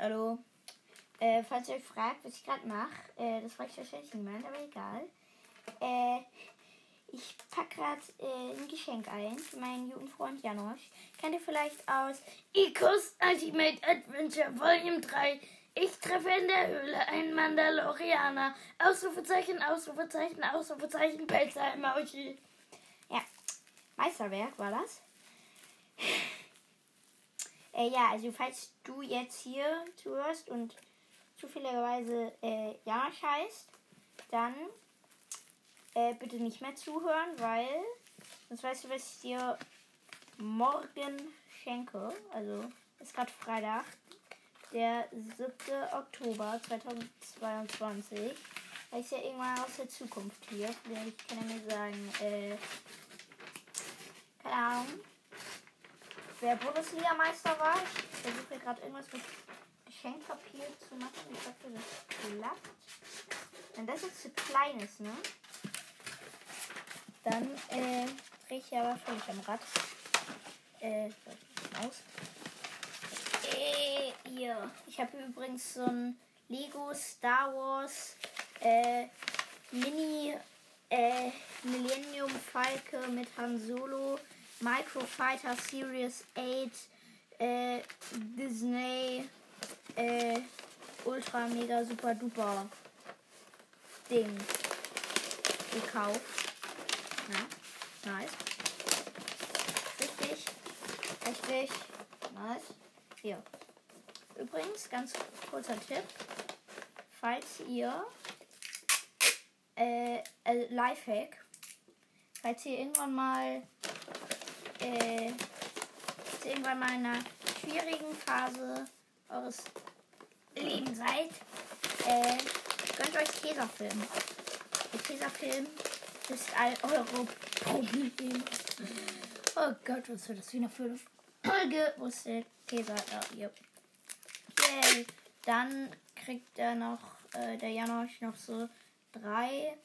Hallo. Äh, falls ihr euch fragt, was ich gerade mache, äh, das frage ich wahrscheinlich niemand, aber egal. Äh, ich packe gerade äh, ein Geschenk ein für meinen Jugendfreund Janosch. Kennt ihr vielleicht aus Icos Ultimate Adventure Volume 3? Ich treffe in der Höhle einen Mandalorianer. Ausrufezeichen, Ausrufezeichen, Ausrufezeichen, Pelzer-Emoji. Ja, Meisterwerk war das. Äh, ja, also falls du jetzt hier zuhörst und zufälligerweise äh, Janosch heißt, dann äh, bitte nicht mehr zuhören, weil sonst weißt du, was ich dir morgen schenke. Also ist gerade Freitag, der 7. Oktober 2022. Da ist ja irgendwann aus der Zukunft hier. Vielleicht kann er mir sagen, äh, keine Ahnung, wer Bundesligameister war. Ich versuche gerade irgendwas mit Geschenkpapier zu machen. Ich hoffe, das klappt. Wenn das jetzt zu klein ist, ne? Dann äh, drehe ich aber völlig am Rad. Äh, aus. Äh, hier. Ich habe übrigens so ein Lego Star Wars äh, Mini äh, Millennium Falke mit Han Solo, Microfighter Series 8, äh, Disney, äh, Ultra Mega Super Duper Ding gekauft. Ja, nice. Richtig, richtig, nice. Hier. Übrigens, ganz kurzer Tipp. Falls ihr äh, äh, Lifehack. Falls ihr irgendwann mal äh, ihr irgendwann mal in einer schwierigen Phase eures Lebens seid, äh, gönnt euch Tesafilm. Der Tesafilm ist all eure Probleme. Oh Gott, was wird das für eine Folge? Wo ist der Tesa? Ja, hier. Yay. Dann kriegt er noch, äh, der Janosch noch so drei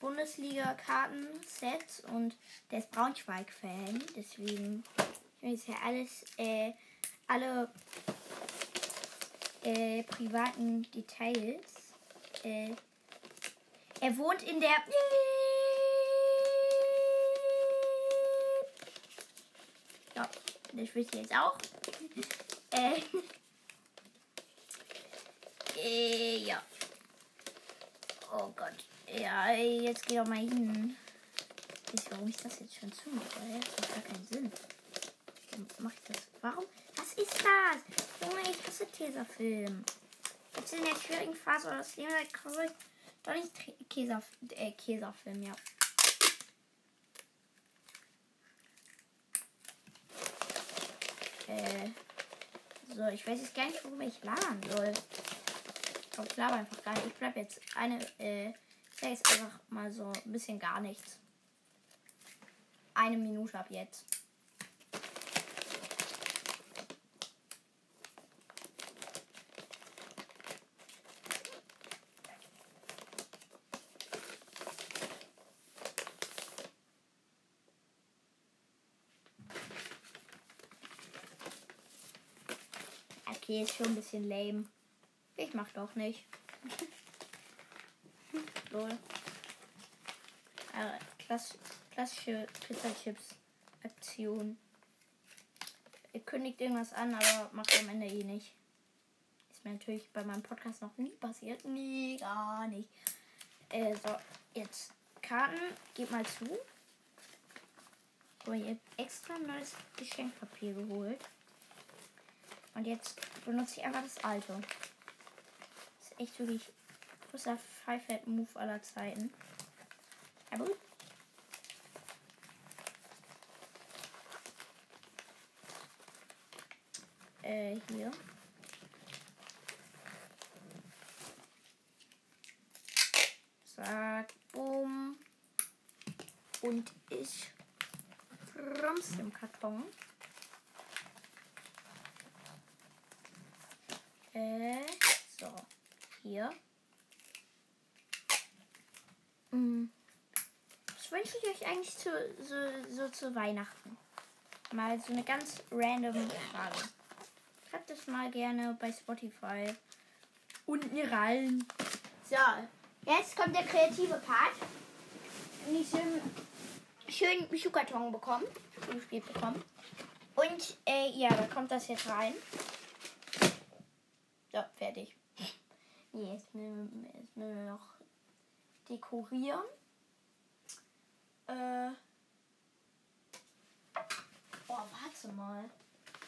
Bundesliga-Karten-Sets und der ist Braunschweig-Fan, deswegen ist ja alles, äh, alle äh, privaten Details. Äh, er wohnt in der. Ja, das wisst ihr jetzt auch. äh, äh, ja. Oh Gott. Ja, jetzt geh doch mal hin. Ihr, warum ich das jetzt schon zumache? Das macht gar keinen Sinn. Warum mach ich das? Warum? Was ist das? Junge, ich hasse Tesafilm. Jetzt in der schwierigen Phase oder das Leben kaufe ich doch nicht Käser, äh, Käserfilm, ja. Äh, so, ich weiß jetzt gar nicht, worüber ich labern soll. Ich laber einfach gar nicht. Ich bleib jetzt eine, äh, sag jetzt einfach mal so ein bisschen gar nichts. Eine Minute ab jetzt. Okay, ist schon ein bisschen lame. Ich mach doch nicht. Lol. Äh, klass klassische Pizza-Chips-Aktion. Ihr kündigt irgendwas an, aber macht am Ende eh nicht. Ist mir natürlich bei meinem Podcast noch nie passiert. Nie, gar nicht. Äh, so, jetzt Karten. Geht mal zu. So, ich habe extra neues Geschenkpapier geholt. Und jetzt benutze ich einfach das alte. Ist echt wirklich größter Five-Head-Move aller Zeiten. Aber. Äh, hier. Zack, boom. Und ich rums im Karton. Äh, so. Hier. Was wünsche ich euch eigentlich zu, so, so zu Weihnachten? Mal so eine ganz random Frage. Schreibt es mal gerne bei Spotify unten rein. So, jetzt kommt der kreative Part. Ich schön, schön Schuhkarton bekommen, gespielt bekommen. Und äh, ja, da kommt das jetzt rein. So, fertig. Wir, jetzt müssen wir noch dekorieren. Äh. Oh, warte mal.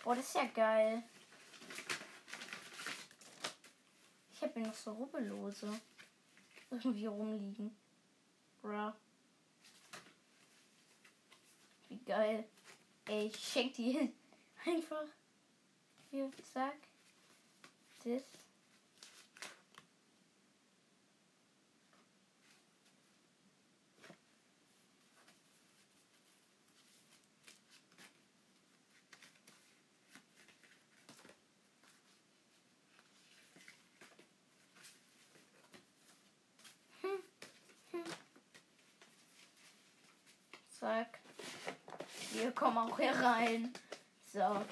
Oh, das ist ja geil. Ich habe hier noch so Rubbellose irgendwie rumliegen. Bra. Wie geil. Ey, ich schenk die einfach. Hier, zack. Das. Zack. Wir kommen auch hier rein. So.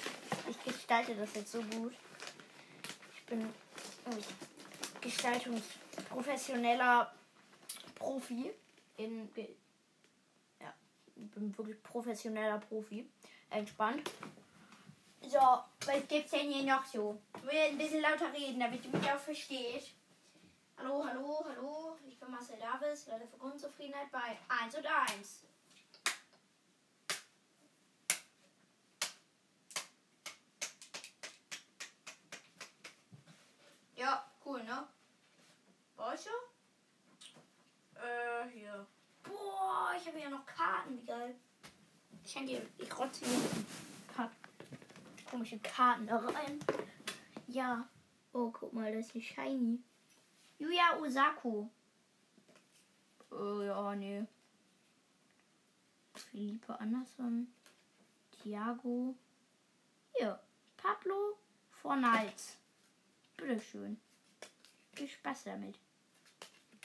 Ich gestalte das jetzt so gut. Ich bin gestaltungsprofessioneller Profi. In, ja, ich bin wirklich professioneller Profi. Entspannt. So, was gibt's denn hier noch so? Ich will ein bisschen lauter reden, damit du mich auch verstehst. Hallo, hallo, hallo. Ich bin Marcel Davis, Leiter für Grundzufriedenheit bei 1 und 1. Ja, cool, ne? Welche? Äh, hier. Boah, ich habe ja noch Karten, wie geil. Ich schenke dir, ich rotze hier paar komische Karten da rein. Ja. Oh, guck mal, das ist hier shiny. Yuya Osako. Äh, ja, nee. Felipe Anderson. Thiago. Hier. Pablo Fornals. Bitteschön. Viel Spaß damit.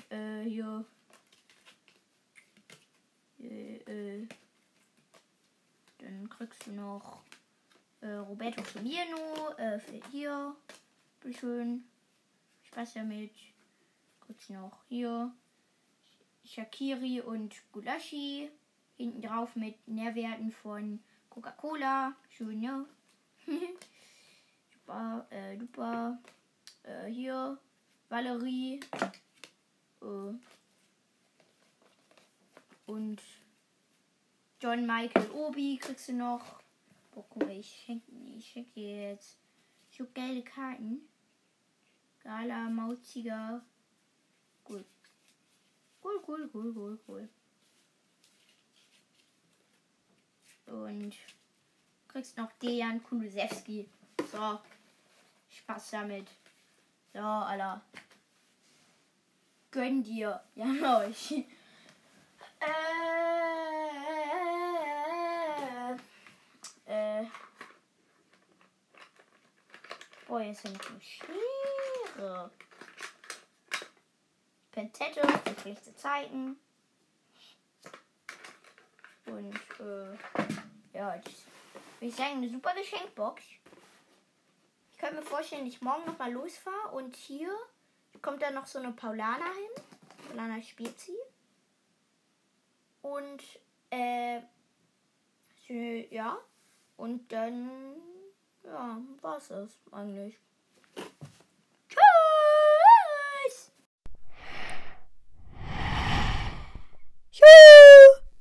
Äh, hier. Äh, äh. Dann kriegst du noch äh, Roberto Firmino. Äh, für hier. Bitteschön. Spaß damit. Du noch hier. Shakiri und Gulashi. Hinten drauf mit Nährwerten von Coca-Cola. Schön, ne? super, äh, super. Äh, hier, Valerie. Äh, und John Michael Obi kriegst du noch. Boah, guck mal, ich schenke ich schenk dir jetzt so geile Karten. Gala, Mauziger. Cool. Cool, cool, cool, cool, cool. Und kriegst noch Dejan Kulusewski. So. Spaß damit. So, Alter. Gönn dir. Ja, ich. Äh. Äh. Boah, jetzt sind die Schere. Pentette für schlechte Zeiten. Und, äh, ja, das würde ich sagen, eine super Geschenkbox. Ich könnte mir vorstellen, dass ich morgen nochmal losfahre und hier kommt dann noch so eine Paulana hin. Paulana Spezi. Und, äh, ja, und dann, ja, war's das eigentlich.